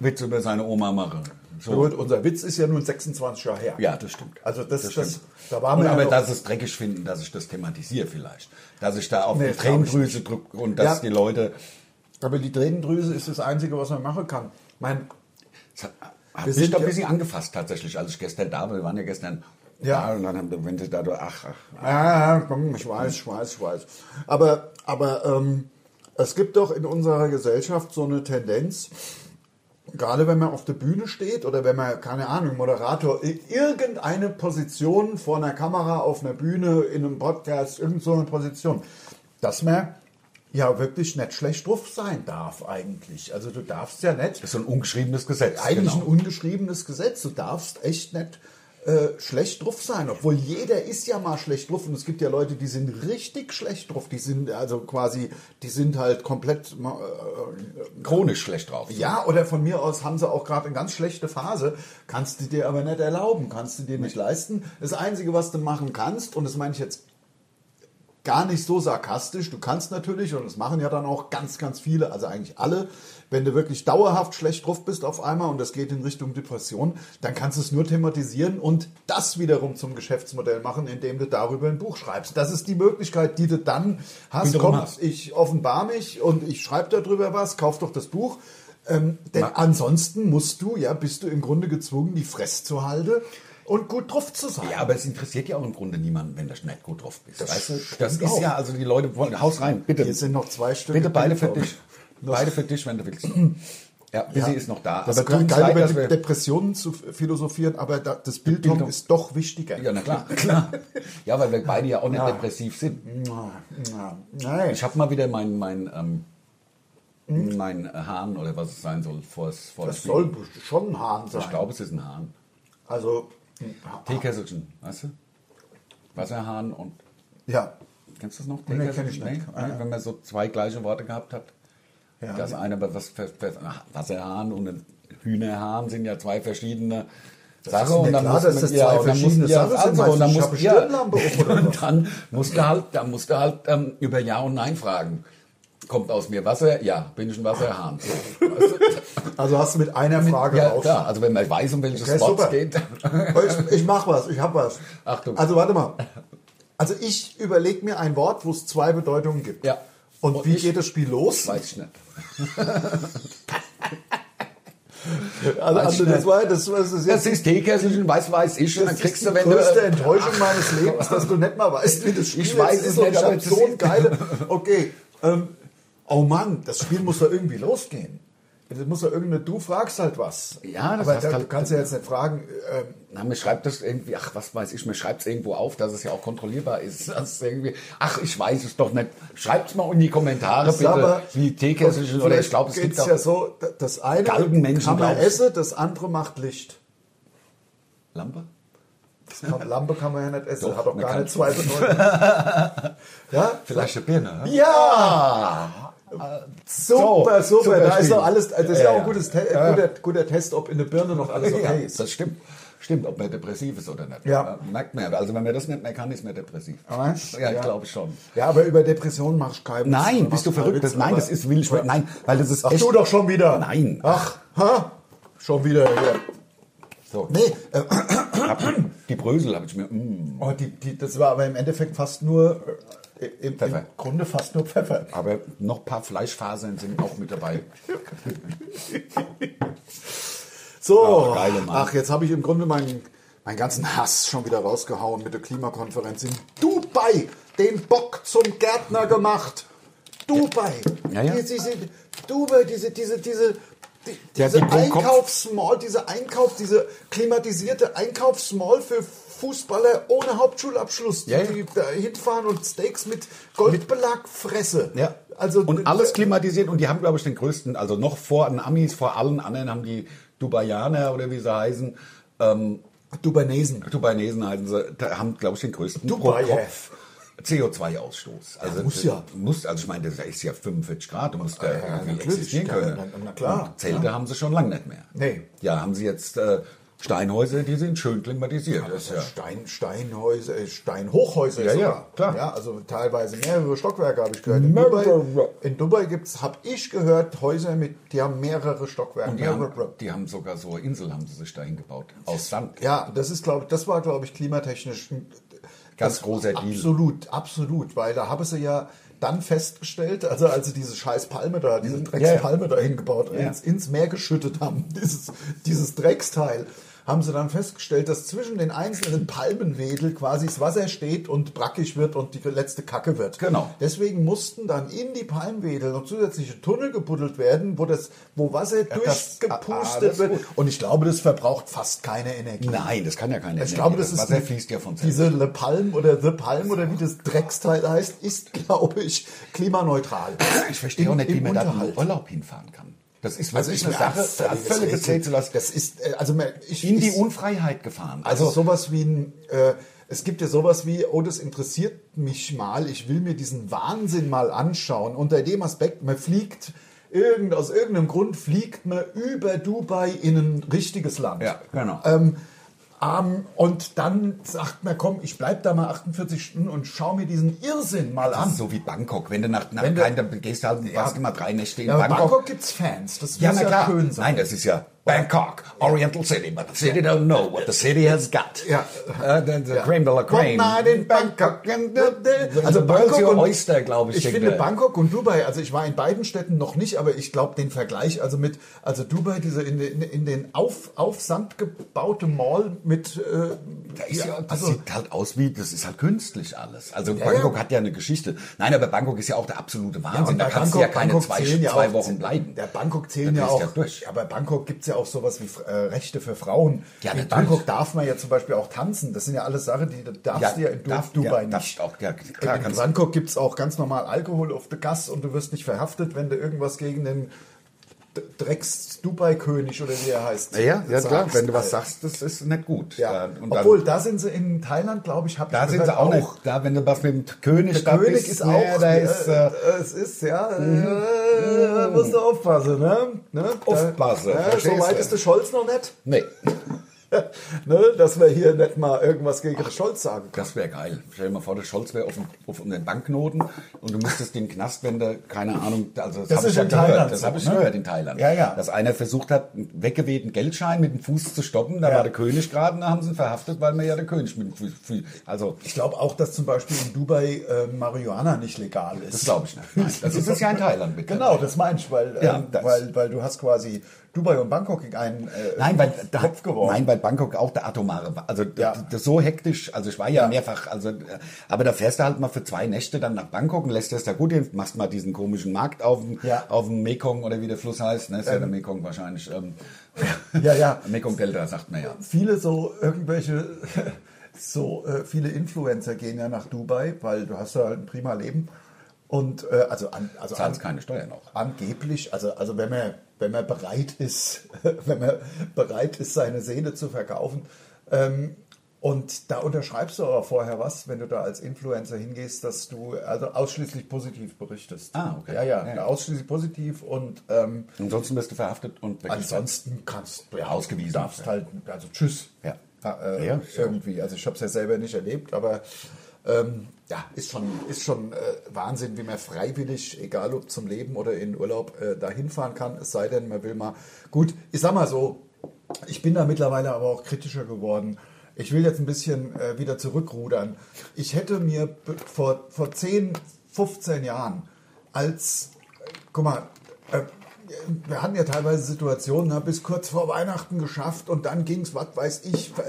Witz über seine Oma machen. So. Gut, unser Witz ist ja nun 26 Jahre her. Ja, das stimmt. Also das, das, stimmt. da waren wir ja aber dass es dreckig finden, dass ich das thematisiere vielleicht. Dass ich da auf Nee, die das Tränendrüse drücke und dass Ja. die Leute... Aber die Tränendrüse ist das Einzige, was man machen kann. Mein, hat, Wir mich sind doch ein bisschen angefasst tatsächlich, als ich gestern da war. Wir waren ja gestern Ja. da und dann haben wir, wenn sie da, ach, ach, Ja, komm, ich weiß, ich weiß, ich weiß. Aber, aber ähm, es gibt doch in unserer Gesellschaft so eine Tendenz, gerade wenn man auf der Bühne steht oder wenn man, keine Ahnung, Moderator, irgendeine Position vor einer Kamera, auf einer Bühne, in einem Podcast, irgend so Position, dass man ja wirklich nicht schlecht drauf sein darf eigentlich. Also du darfst ja nicht das ist ein ungeschriebenes Gesetz. eigentlich genau. ein ungeschriebenes Gesetz. Du darfst echt nicht äh, schlecht drauf sein, obwohl jeder ist ja mal schlecht drauf und es gibt ja Leute, die sind richtig schlecht drauf. Die sind also quasi, die sind halt komplett ma- äh, chronisch schlecht drauf. ja, oder von mir aus haben sie auch gerade eine ganz schlechte Phase, kannst du dir aber nicht erlauben, kannst du dir nicht leisten. Das Einzige, was du machen kannst, und das meine ich jetzt gar nicht so sarkastisch, du kannst natürlich, und das machen ja dann auch ganz, ganz viele, also eigentlich alle, wenn du wirklich dauerhaft schlecht drauf bist auf einmal und das geht in Richtung Depression, dann kannst du es nur thematisieren und das wiederum zum Geschäftsmodell machen, indem du darüber ein Buch schreibst. Das ist die Möglichkeit, die du dann hast. Komm, hast. ich offenbar mich und ich schreibe darüber was, kauf doch das Buch. Ähm, denn ansonsten musst du, ja, bist du im Grunde gezwungen, die Fresse zu halten und gut drauf zu sein. Ja, aber es interessiert ja auch im Grunde niemanden, wenn du nicht gut drauf bist. Das weißt du? Das ist auch. ja, also die Leute wollen, haus rein, bitte. Hier sind noch zwei Stücke. Bitte beide für dich. Beide für dich, wenn du willst. Ja, Busy Ja. ist noch da. Das aber ist tut geil, leid, über Depressionen zu philosophieren, aber da, das Bildung, Bildung. ist doch wichtiger. Ja, na klar, klar. Ja, weil wir beide ja auch nicht Ja. depressiv sind. Ja, nein. Ich habe mal wieder mein, mein, ähm, mein Hahn oder was es sein soll vor, das dem soll schon ein Hahn sein. Ich glaube, es ist ein Hahn. Also, Teekesselchen, weißt du? Wasserhahn und ja. Kennst du das noch? Nee, kenn ich nicht. Ah, Wenn man so zwei gleiche Worte gehabt hat. Ja. Das eine, aber was Wasserhahn und ein Hühnerhahn sind ja zwei verschiedene mir und dann klar, muss dass das ja, zwei verschiedene ja, Sachen sind. Also, und dann ich musst ja, und dann musst du halt, dann musst du halt ähm, über Ja und Nein fragen. Kommt aus mir Wasser? Ja. Bin ich ein Wasserhahn? Weißt du? Also hast du mit einer Frage ja, raus. klar. Also wenn man weiß, um welches Okay, Wort super. es geht. Ich, ich mach was, ich hab was. Achtung. Also warte mal. Also ich überlege mir ein Wort, wo es zwei Bedeutungen gibt. Ja. Und, Und wie ich- geht das Spiel los? Weiß ich nicht. Also, also das war das, das ist Das jetzt ist Teekesselchen, weiß, weiß ich. Und dann das kriegst ist du, die wenn du... größte Enttäuschung meines Lebens, dass du nicht mal weißt, wie das Spiel Ich weiß es ist. nicht, ich aber das so ein ist- geile. Okay. Ähm, oh Mann, das Spiel muss doch irgendwie losgehen. Das muss doch irgendeine, du fragst halt was. Ja, das aber da, halt- du kannst ja jetzt nicht fragen, ähm, Na, mir schreibt das irgendwie, ach, was weiß ich, mir schreibt es irgendwo auf, dass es ja auch kontrollierbar ist. Das ist irgendwie, ach, ich weiß es doch nicht. Schreibt es mal in die Kommentare, bitte, aber- wie Teekesselchen oder ich glaube, es gibt ja so, das eine kann man essen, das andere macht Licht. Lampe. Kann, Lampe kann man ja nicht essen, Doch, hat doch gar nicht zwei Bedeutungen. ja? Vielleicht eine Birne. Ja! Super, super. super da ist doch alles, das ist ja, Ja, auch ein ja. gutes Te Ja. guter, guter Test, ob in der Birne noch alles okay ja, ist. das stimmt. Stimmt, ob man depressiv ist oder nicht. Ja. Merkt man ja. Also wenn man das nicht mehr kann, ist man depressiv. Was? Ja, ich Ja. glaube schon. Ja, aber über Depressionen machst du keinen Nein, bist du verrückt? Das, nein, das ist will ich Nein, weil das ist Ach, echt. du doch schon wieder. Nein. Ach, ha? Schon wieder hier. So. Nee, äh, Die Brösel habe ich mir. Mm, oh, die, die, das war aber im Endeffekt fast nur, äh, im, im. Grunde fast nur Pfeffer. aber noch ein paar Fleischfasern sind auch mit dabei. So, Ach, geile ach, jetzt habe ich im Grunde meinen, meinen ganzen Hass schon wieder rausgehauen mit der Klimakonferenz in Dubai. Den Bock zum Gärtner gemacht. Dubai. Ja, ja. Diese, diese, Dubai, diese, diese, diese, die, Ja, diese die pro Kopf- Einkaufsmall, diese Einkauf, diese klimatisierte Einkaufsmall für Fußballer ohne Hauptschulabschluss, die, Ja, ja. die da hinfahren und Steaks mit Goldbelag fresse. Ja. Also und alles klimatisiert und die haben, glaube ich, den größten, also noch vor den Amis, vor allen anderen haben die Dubaianer oder wie sie heißen, ähm, Dubanesen. Dubainesen heißen sie, da haben, glaube ich, den größten Dubai, pro Kopf CO2-Ausstoß. Also muss das- ja. Muss, also ich meine, das ist ja 45 Grad, du musst da ja, irgendwie existieren Ja, können. na- na klar. Und Zelte haben sie schon lange nicht mehr. Nee. Ja, haben sie jetzt äh, Steinhäuser, die sind schön klimatisiert. Das ist ja, Stein, Steinhäuser, äh, Steinhochhäuser Ja, ja, sogar. klar. Ja, also teilweise mehrere Stockwerke habe ich gehört. In. Dubai, in Dubai gibt's, habe ich gehört, Häuser mit, die haben mehrere Stockwerke. und die haben, die haben sogar so Inseln haben sie sich dahin gebaut. Aus Sand. Ja, das ist glaube das war glaube ich klimatechnisch ein Ganz großer Deal. Absolut, absolut, weil da haben sie ja dann festgestellt, also als sie diese scheiß Palme da, diese Ja, Dreckspalme da hingebaut, Ja. ins, ins Meer geschüttet haben, dieses, dieses Drecksteil, haben sie dann festgestellt, dass zwischen den einzelnen Palmenwedel quasi das Wasser steht und brackig wird und die letzte Kacke wird. Genau. Deswegen mussten dann in die Palmwedel noch zusätzliche Tunnel gebuddelt werden, wo das, wo Wasser das- ah, ah, durchgepustet das ist wird. Und ich glaube, das verbraucht fast keine Energie. Nein, das kann ja keiner. Ich glaube, das ist Wasser fließt ja von selbst. diese Le Palm oder The Palm oder wie das Drecksteil heißt, ist, glaube ich, klimaneutral. Ich verstehe Im- auch nicht, wie man da in. Urlaub hinfahren kann. Das ist Also ich eine Sache, zu lassen. Das ist, äh, also ich, In die Unfreiheit gefahren. also sowas wie ein, äh, es gibt ja sowas wie, oh, das interessiert mich mal, ich will mir diesen Wahnsinn mal anschauen. Unter dem Aspekt, man fliegt, irgend, aus irgendeinem Grund fliegt man über Dubai in ein richtiges Land. Ja, genau. Ähm, ähm, und dann sagt man, komm, ich bleib da mal 48 Stunden und schau mir diesen Irrsinn mal Das an. so wie Bangkok. Wenn du nach, nach Wenn du- dann gehst du halt, Ja. warst immer drei Nächte in Ja, aber Bangkok. Bangkok gibt's Fans, das Ja, muss ja klar. schön sein. Nein, das ist ja Bangkok, Oriental City, but the city don't know what the city has got. Ja. Äh, the, the Ja. creme de la creme. One night in Bangkok. Also Bangkok und Oyster, glaube ich. Ich finde der. Bangkok und Dubai, also ich war in beiden Städten noch nicht, aber ich glaube den Vergleich, also mit, also Dubai, diese in, den- in den auf, auf Sand gebaute Mall mit, äh, Da ist ja, das also, sieht halt aus wie, das ist halt künstlich alles. Also Ja, Bangkok ja. hat ja eine Geschichte. Nein, aber Bangkok ist ja auch der absolute Wahnsinn. da kannst du ja keine zwei, zwei auch- Wochen bleiben. Der Bangkok zählen ja auch. ja durch. Aber Bangkok gibt es ja auch sowas wie äh, Rechte für Frauen. Ja, in. Bangkok darf man ja zum Beispiel auch tanzen. Das sind ja alles Sachen, die darfst du ja in darf- Dubai ja, nicht. auch, ja, klar, in Bangkok gibt es auch ganz normal Alkohol auf der Gas und du wirst nicht verhaftet, wenn du irgendwas gegen den Drecks-Dubai-König oder wie er heißt. Ja, ja, klar. sagst. Wenn du was sagst, das ist nicht gut. Ja. Da- dann- Obwohl, da sind sie in Thailand, glaube ich, hab da ich sind sie gehört, auch, nicht. Da, wenn du was mit dem König Der da König bist, ist ne, auch, da äh, ist, äh, es ist, ja, äh, musst du aufpassen, ne? ne? Aufpassen, Da, äh, so weit ist der Scholz noch nicht, nee, ne? dass wir hier nicht mal irgendwas gegen Scholz sagen können. das wäre geil. Stell dir mal vor, der Scholz wäre auf, auf den Banknoten und du müsstest den Knast, wenn du, keine Ahnung, also das, Das hab ist ich ja in gehört, Thailand das habe ich ne? gehört in Thailand. Ja, ja. Dass einer versucht hat, einen weggewehten Geldschein mit dem Fuß zu stoppen, da Ja. war der König gerade und da haben sie ihn verhaftet, weil man ja der König mit dem Fuß, also Ich glaube auch, dass zum Beispiel in Dubai äh, Marihuana nicht legal ist. das glaube ich nicht. Nein, das ist es ja in Thailand. Mit Genau, das meine ich, weil, Ja, ähm, weil, weil du hast quasi Dubai und Bangkok in einen äh, Nein, weil da Kopf hat, geworfen. nein, weil Bangkok auch der atomare war. Also Ja. das, das so hektisch. Also ich war ja, Ja. mehrfach. Also, äh, aber da fährst du halt mal für zwei Nächte dann nach Bangkok und lässt das da gut hin, machst mal diesen komischen Markt auf dem, Ja. auf dem Mekong oder wie der Fluss heißt. Ne? Ist ja der Mekong wahrscheinlich. Ähm, Ja, ja. Mekong Delta sagt man ja. viele so irgendwelche so äh, viele Influencer gehen ja nach Dubai, weil du hast da halt ein prima Leben und äh, also an, also Zahlst an, keine Steuern noch. angeblich, also also wenn man wenn man bereit ist, wenn man bereit ist seine Seele zu verkaufen, ähm, Und da unterschreibst du aber vorher was, wenn du da als Influencer hingehst, dass du also ausschließlich positiv berichtest. Ah, okay. Ja, ja, Ja. ausschließlich positiv und ähm, Ansonsten wirst du verhaftet und weggesperrt. ansonsten kannst du ja Ausgewiesen. darfst Ja. halt, also tschüss. Ja. äh, Ja, irgendwie. Also ich habe es ja selber nicht erlebt, aber ähm, ja, ist schon, ist schon äh, Wahnsinn, wie man freiwillig, egal ob zum Leben oder in Urlaub, äh, da hinfahren kann. Es sei denn, man will mal. Gut, ich sag mal so, ich bin da mittlerweile aber auch kritischer geworden. Ich will jetzt ein bisschen äh, wieder zurückrudern. Ich hätte mir vor, vor 10, 15 Jahren als, äh, guck mal, äh, wir hatten ja teilweise Situationen, ne, bis kurz vor Weihnachten geschafft und dann ging es, was weiß ich, äh,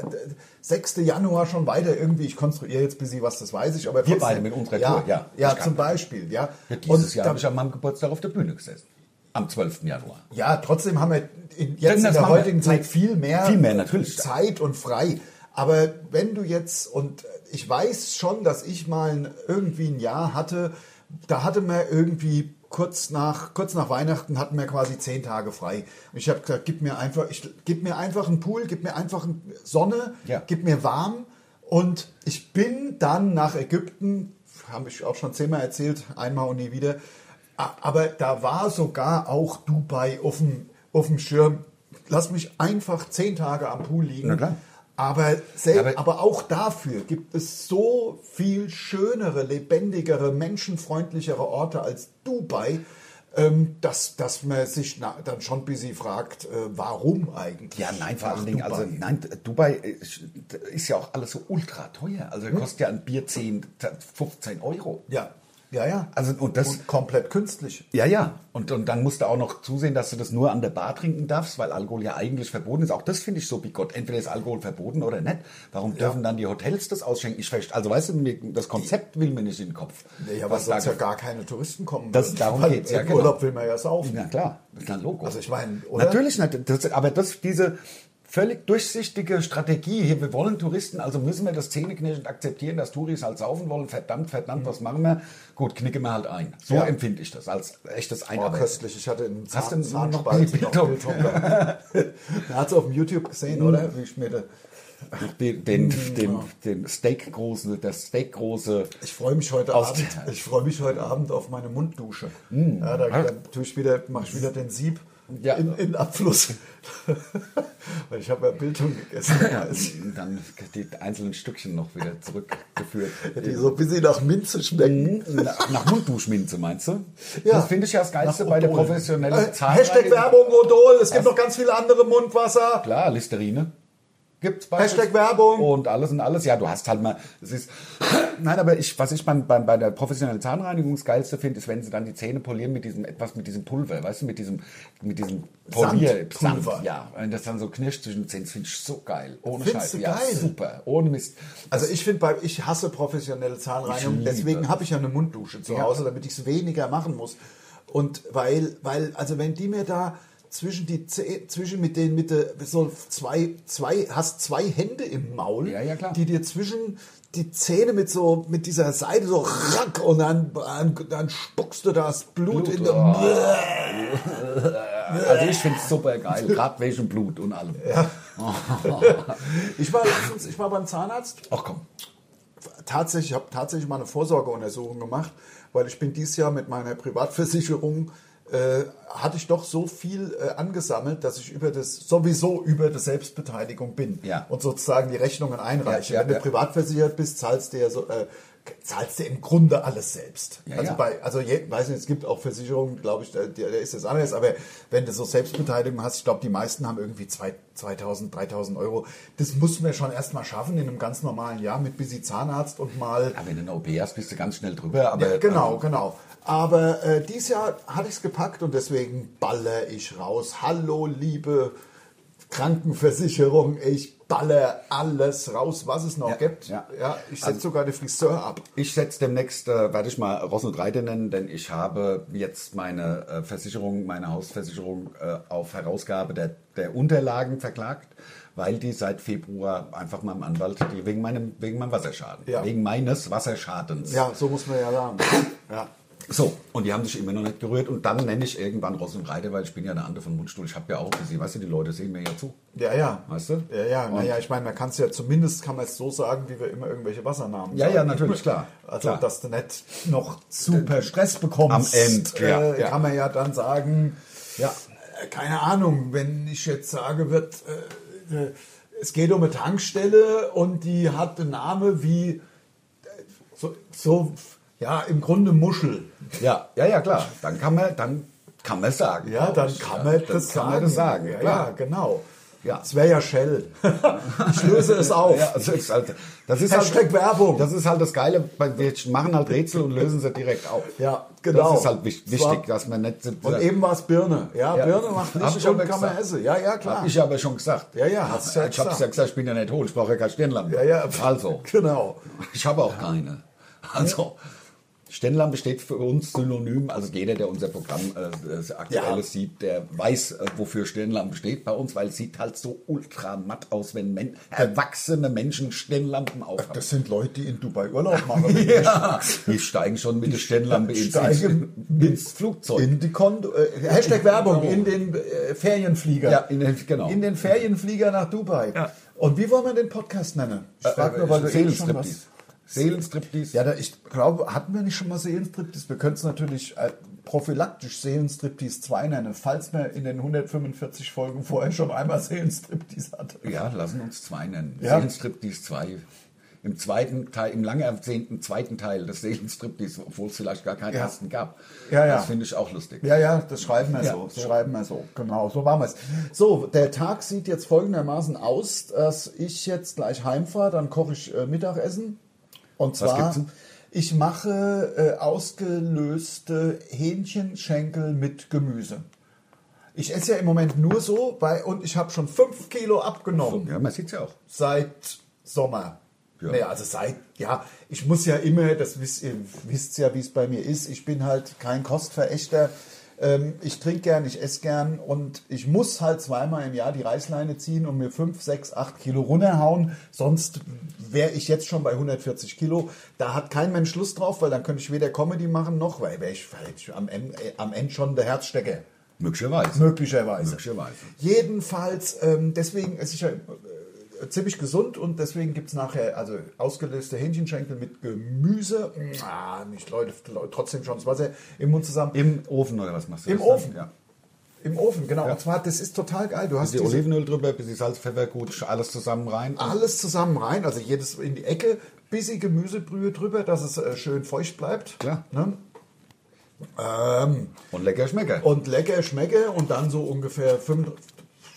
6. Januar schon weiter irgendwie. Ich konstruiere jetzt ein bisschen was, das weiß ich, aber Wir trotzdem- beide mit unserer ja, Tour, ja. Ja, zum Beispiel, ja. Ja, dieses Und Jahr habe ich an meinem Geburtstag auf der Bühne gesessen. Am 12. Januar. ja, trotzdem haben wir in, jetzt in der heutigen Zeit viel mehr, Viel mehr, natürlich. Zeit und frei. Aber wenn du jetzt, und ich weiß schon, dass ich mal irgendwie ein Jahr hatte, da hatte man irgendwie kurz nach, kurz nach Weihnachten hatten wir quasi zehn Tage frei. Und ich habe gesagt, gib mir einfach, ich, gib mir einfach einen Pool, gib mir einfach eine Sonne, Ja. gib mir warm. Und ich bin dann nach Ägypten, habe ich auch schon zehnmal erzählt, einmal und nie wieder. Aber da war sogar auch Dubai auf dem, auf dem Schirm. Lass mich einfach zehn Tage am Pool liegen. Na klar. Aber, aber, aber- auch dafür gibt es so viel schönere, lebendigere, menschenfreundlichere Orte als Dubai, ähm, dass, dass man sich na, dann schon ein bisschen fragt, äh, warum eigentlich? Ja, nein, vor allen Dingen, also nein, Dubai ist, ist ja auch alles so ultra teuer. Also kostet ja ein Bier 10, 15 Euro. Ja, ja, ja. Also und das Und komplett künstlich. Ja, ja. Und, und dann musst du auch noch zusehen, dass du das nur an der Bar trinken darfst, weil Alkohol ja eigentlich verboten ist. Auch das finde ich so bigott. Entweder ist Alkohol verboten oder nicht. Warum dürfen dann die Hotels das ausschenken? Ich verstehe, also weißt du, mir, das Konzept will mir nicht in den Kopf. Ja, aber Was sonst ja gar keine Touristen kommen. Das- würden. darum Weil geht's, ja, genau. Urlaub will man ja saufen. Na klar, das ist ein Logo. Also ich meine, oder? Natürlich nicht. Das, aber das, diese völlig durchsichtige Strategie hier, wir wollen Touristen, also müssen wir das zähneknirschend akzeptieren, dass Touris halt saufen wollen. Verdammt, verdammt, was machen wir? Gut, knicke wir halt ein. So Mhm. Ja. empfinde ich das als echtes Oh, Einarbeiten. köstlich. Ich hatte einen Hast du Zahn, noch gehabt. Man hat es auf dem YouTube gesehen, oder? Wie ich mir da, den, den, Mhm. den, den Steak große, das Steak große. ich freue mich heute Abend. Ich freue mich heute Abend auf meine Munddusche. Ja, da, da tue ich wieder, mache ich wieder den Sieb Ja. in, in Abfluss. Weil ich habe ja Bildung gegessen. Dann die einzelnen Stückchen noch wieder zurückgeführt. Die so ein bisschen nach Minze schmecken. Nach, nach Mundduschminze, meinst du? Ja. Das finde ich ja das Geilste Nach bei der professionellen Äh, Zahnreinigung. Hashtag Werbung Odol. Es gibt noch ganz viele andere Mundwasser. Klar, Listerine. Gibt's beides. Hashtag Werbung. Und alles und alles. Ja, du hast halt mal, es ist, nein, aber ich, was ich beim, beim, bei der professionellen Zahnreinigung das Geilste finde, ist, wenn sie dann die Zähne polieren mit diesem, etwas mit diesem Pulver, weißt du, mit diesem, mit diesem Polier, Sandpulver. Sand, ja. Wenn das dann so knirscht zwischen den Zähnen, das finde ich so geil. Ohne Findest Scheiße. du Ja, geil? super. Ohne Mist. Also ich finde, bei- ich hasse professionelle Zahnreinigung, deswegen habe ich ja eine Munddusche zu Ja. Hause, damit ich es weniger machen muss. Und weil, weil, also wenn die mir da zwischen die Zäh- zwischen mit den mit der, so zwei zwei hast zwei Hände im Maul, Ja, ja, die dir zwischen die Zähne mit so mit dieser Seite so rack und dann dann, dann spuckst du das Blut, Blut, in der oh. Also ich finde es super geil, gerade wegen Blut und allem. Ich war letztens, ich war beim Zahnarzt Ach komm. tatsächlich, ich habe tatsächlich mal eine Vorsorgeuntersuchung gemacht, weil ich bin dieses Jahr mit meiner Privatversicherung äh, hatte ich doch so viel äh, angesammelt, dass ich über das sowieso über die Selbstbeteiligung bin Ja. und sozusagen die Rechnungen einreiche. Ja, ja, Wenn du privat versichert bist, zahlst du ja so äh, zahlst du im Grunde alles selbst. Ja, also ja. bei also je, weiß nicht, es gibt auch Versicherungen, glaube ich, da, da ist das anders, aber wenn du so Selbstbeteiligung hast, ich glaube, die meisten haben irgendwie zwei, 2000, 3000 Euro. Das muss man schon erstmal schaffen in einem ganz normalen Jahr mit busy Zahnarzt und mal Ja, wenn du eine OP hast, bist du ganz schnell drüber. Aber ja, genau, genau. Aber äh, dieses Jahr hatte ich es gepackt und deswegen baller ich raus. Hallo, liebe Krankenversicherung, ich baller alles raus, was es noch Ja, gibt. ja. ich setze sogar den Friseur ab. Ich setze demnächst, äh, werde ich mal Ross und Reiter nennen, denn ich habe jetzt meine äh, Versicherung, meine Hausversicherung äh, auf Herausgabe der, der Unterlagen verklagt, weil die seit Februar einfach meinem Anwalt, die wegen meinem, wegen meinem Wasserschaden, Ja. wegen meines Wasserschadens. Ja, so muss man ja sagen. Ja. So, und die haben sich immer noch nicht gerührt. Und dann nenne ich irgendwann Ross und Reiter, weil ich bin ja der andere von Mundstuhl. Ich habe ja auch gesehen, weißt du, die Leute sehen mir ja zu. Ja, ja. Weißt du? Ja, ja, naja, ich meine, man kann es ja zumindest, kann man es so sagen, wie wir immer irgendwelche Wassernamen Ja, sagen. ja, natürlich, klar. Also, Klar. dass du nicht noch super Stress bekommst. Am Ende, ja, äh, ja. kann man ja dann sagen, Ja. äh, keine Ahnung, wenn ich jetzt sage, wird, äh, äh, es geht um eine Tankstelle und die hat einen Namen wie, äh, so, so, ja, im Grunde Muschel. Ja, ja, ja, klar. Dann kann man, dann kann man es sagen. Ja, dann kann Ja, man dann das kann sagen. man das sagen. Ja, ja genau. Ja. Es wäre ja Shell. ich löse es auf. Ja, also ist halt, das ist Hashtag halt, Werbung. Das ist halt das Geile, wir machen halt Rätsel und lösen sie direkt auf. Ja, genau. Das ist halt wich- Das war- wichtig, dass man nicht... Und eben war es Birne. Ja, Ja. Birne macht nicht ich und kann man essen. Ja, ja, klar. Hab ich aber schon gesagt. Ja, ja, hast ja Ich habe gesagt. ja gesagt, ich bin ja nicht hohl, ich brauche ja keine Stirnlampe. ja, ja. Also, Genau. ich habe auch keine. Also, Stirnlampe steht für uns synonym, also jeder, der unser Programm äh, das aktuelle Ja. sieht, der weiß, äh, wofür Stirnlampe steht bei uns, weil es sieht halt so ultra matt aus, wenn men erwachsene Menschen Stirnlampen aufhaben. Das sind Leute, die in Dubai Urlaub machen. Ja, die steigen schon mit der Stirnlampe ins, ins Flugzeug. In die Kondo, äh, Hashtag Werbung, in den äh, Ferienflieger. Ja, in den- genau. In den Ferienflieger nach Dubai. Ja. Und wie wollen wir den Podcast nennen? Ich frage nur, weil du eben schon was... Seelenstriptease. Ja, da, ich glaube, hatten wir nicht schon mal Seelenstriptease? Wir können es natürlich äh, prophylaktisch Seelenstriptease 2 nennen, falls wir in den 145 Folgen vorher schon einmal Seelenstriptease hatten. Ja, lassen uns zwei nennen. Ja. Seelenstriptease 2. Im zweiten Teil, im lang ersehnten zweiten Teil des Seelenstriptease, obwohl es vielleicht gar keinen Ja. ersten gab. Ja, ja. Das finde ich auch lustig. Ja, ja, das schreiben wir Ja, so. Das so. schreiben wir so. Genau, so machen wir es. So, der Tag sieht jetzt folgendermaßen aus, dass ich jetzt gleich heimfahre, dann koche ich äh, Mittagessen. Und zwar, ich mache äh, ausgelöste Hähnchenschenkel mit Gemüse. Ich esse ja im Moment nur so, weil, und ich habe schon fünf Kilo abgenommen Ja, man sieht es ja auch. seit Sommer. Ja. Nee, also seit, ja, ich muss ja immer, das wisst ihr wisst ja, wie es bei mir ist, ich bin halt kein Kostverächter. Ähm, ich trinke gern, ich esse gern und ich muss halt zweimal im Jahr die Reißleine ziehen und mir 5, 6, 8 Kilo runterhauen. Sonst wäre ich jetzt schon bei 140 Kilo. Da hat kein Mensch Lust drauf, weil dann könnte ich weder Comedy machen noch, weil wäre ich vielleicht am Ende, äh, am Ende schon der Herzstecker. Möglicherweise. Möglicherweise. Möglicherweise. Jedenfalls, ähm, deswegen esse ich ja äh, ziemlich gesund und deswegen gibt es nachher also ausgelöste Hähnchenschenkel mit Gemüse. Ah, nicht Leute, trotzdem schon das Wasser im Mund zusammen. Im Ofen oder was machst du? Im das dann? Ofen. Ja. Im Ofen, genau. Ja. Und zwar, das ist total geil. Du hast Bisschen diese, Olivenöl drüber, bisschen Salz, Pfeffer, gut, alles zusammen rein. alles zusammen rein, also jedes in die Ecke, bisschen Gemüsebrühe drüber, dass es äh, schön feucht bleibt. Klar. Ne? Ähm, Und lecker schmecker. und lecker schmecke und dann so ungefähr 5,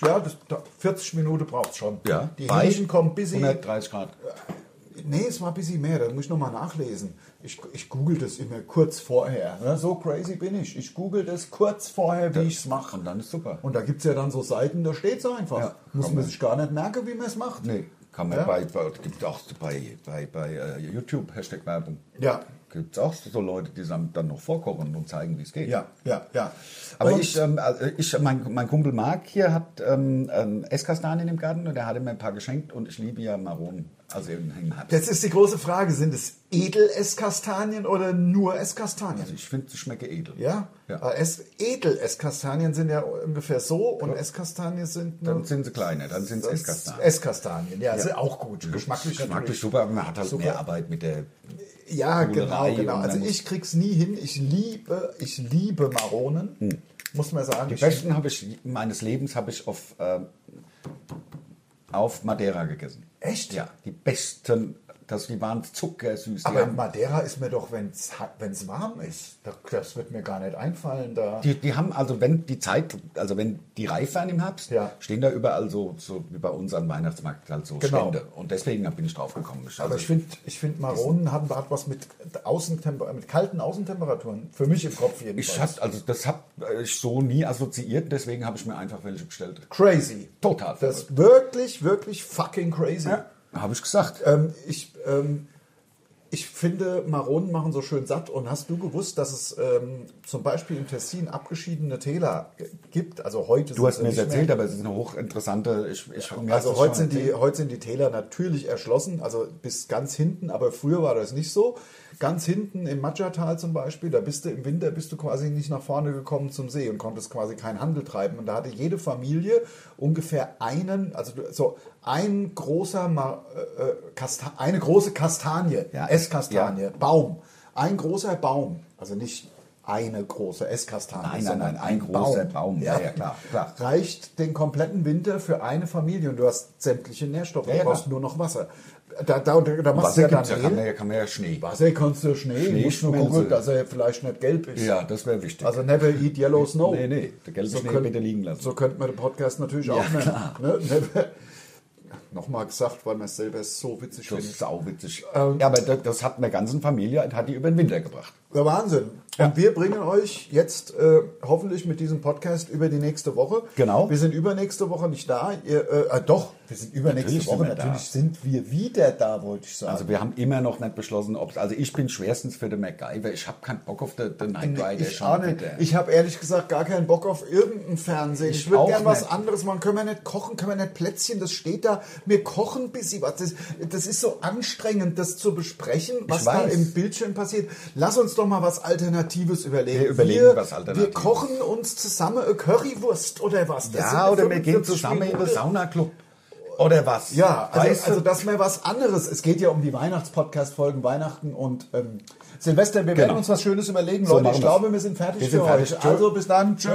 ja, das, 40 Minuten braucht es schon. ja. Die bei Hähnchen kommen bis 130 Grad. Nee, es war ein bisschen mehr, da muss ich nochmal nachlesen. Ich, ich google das immer kurz vorher. Ne? So crazy bin ich. Ich google das kurz vorher, wie ich es mache. Und dann ist super. Und da gibt es ja dann so Seiten, da steht es einfach. Ja, muss man sich gar nicht merken, wie man es macht. Nee, kann man Ja. bei, bei, gibt auch bei, bei, bei äh, YouTube Hashtag Werbung. Ja. Gibt es auch so Leute, die dann noch vorkochen und zeigen, wie es geht. Ja, ja, ja. Aber Und- ich, ähm, also ich mein, mein Kumpel Marc hier hat ähm, ähm, Esskastanien im Garten und der hatte mir ein paar geschenkt und ich liebe ja Maronen. Also im im. Jetzt ist die große Frage, sind es Edel-Esskastanien oder nur Esskastanien? Also ich finde, sie schmecken edel. ja, Ja. Es, Edel-Esskastanien sind ja ungefähr so und Esskastanien sind nur Dann sind sie kleiner, dann sind es Esskastanien. Esskastanien, ja, sind auch gut. Geschmacklich, Geschmacklich super, aber man hat halt Super. mehr Arbeit mit der. Ja, genau, genau. Also ich krieg's nie hin. Ich liebe, ich liebe Maronen. Muss man sagen. Die besten habe ich meines Lebens habe ich auf, ähm, auf Madeira gegessen. Echt? Ja, die besten, das, die waren zuckersüß. Aber haben, Madeira ist mir doch, wenn es warm ist. Das, wird mir gar nicht einfallen. Da. Die, die haben also, wenn die Zeit, also wenn die reif werden im Herbst, Ja. stehen da überall so, so wie bei uns am Weihnachtsmarkt halt so Genau. Stände. Und deswegen bin ich drauf gekommen. Ich, aber also, ich finde, ich find Maronen haben hat was mit, Außentemper mit kalten Außentemperaturen. Für mich im Kopf jedenfalls. ich hab, also das habe ich so nie assoziiert, deswegen habe ich mir einfach welche bestellt. crazy. Total Das ist wirklich, wirklich fucking crazy. Habe ich gesagt. Ähm, ich, ähm, ich finde, Maronen machen so schön satt. Und hast du gewusst, dass es ähm, zum Beispiel im Tessin abgeschiedene Täler gibt? Also heute Du hast mir das erzählt, mehr. aber es ist eine hochinteressante. Ich, ich, hast Also heute sind, die, heute sind die Täler natürlich erschlossen, also bis ganz hinten, aber früher war das nicht so. Ganz hinten im Matschertal zum Beispiel, da bist du im Winter bist du quasi nicht nach vorne gekommen zum See und konntest quasi keinen Handel treiben. Und da hatte jede Familie ungefähr einen, also so ein großer, äh, äh, eine große Kastanie, Ja. Esskastanie, Ja. Baum. Ein großer Baum, also nicht eine große Esskastanie, Nein, nein, sondern nein, ein großer Baum. Ja, ja, klar, klar. reicht den kompletten Winter für eine Familie und du hast sämtliche Nährstoffe, Ja, ja, du brauchst nur noch Wasser. Da, da, da, da machst du Wasser ja gibt's dann ja, kann man ja, kann man ja Schnee. Wasser kannst du Schnee, Schnee musst nur gucken, dass er vielleicht nicht gelb ist. Ja, das wäre wichtig. Also never eat yellow snow. Nee, nee, der gelbe Schnee könnt- bitte liegen lassen. So könnte man den Podcast natürlich auch nennen. klar. Ne? Never- Nochmal gesagt, weil man es selber so witzig das findet. ist sauwitzig. Ähm, ja, aber das, das hat eine ganzen Familie, hat die über den Winter gebracht. Der Wahnsinn. Und wir bringen euch jetzt äh, hoffentlich mit diesem Podcast über die nächste Woche. Genau. Wir sind übernächste Woche nicht da. Ihr, äh, äh, doch, wir sind übernächste Natürlich Woche. sind Natürlich da. sind wir wieder da, wollte ich sagen. Also wir haben immer noch nicht beschlossen, ob also ich bin schwerstens für den MacGyver. Ich habe keinen Bock auf den, den Knight Rider. ich schon. Ich habe ehrlich gesagt gar keinen Bock auf irgendein Fernsehen. Ich, Ich würde auch gern was anderes machen. Können wir nicht kochen? Können wir nicht Plätzchen? Das steht da. Wir kochen ein bisschen was. Das, das ist so anstrengend, das zu besprechen, was da im Bildschirm passiert. Lass uns doch mal was Alternatives überlegen. Wir überlegen was Wir Alternatives. kochen uns zusammen eine Currywurst oder was. Das ja, oder wir gehen 45 zusammen in den. Saunaclub. Oder was? Ja, also, Weißt du? also das wäre was anderes. Es geht ja um die Weihnachtspodcast-Folgen, Weihnachten und ähm, Silvester. Wir werden Genau. uns was Schönes überlegen, So Leute. Ich glaube, wir sind fertig Wir für sind fertig. euch. Tschö. Also bis dann. Tschö.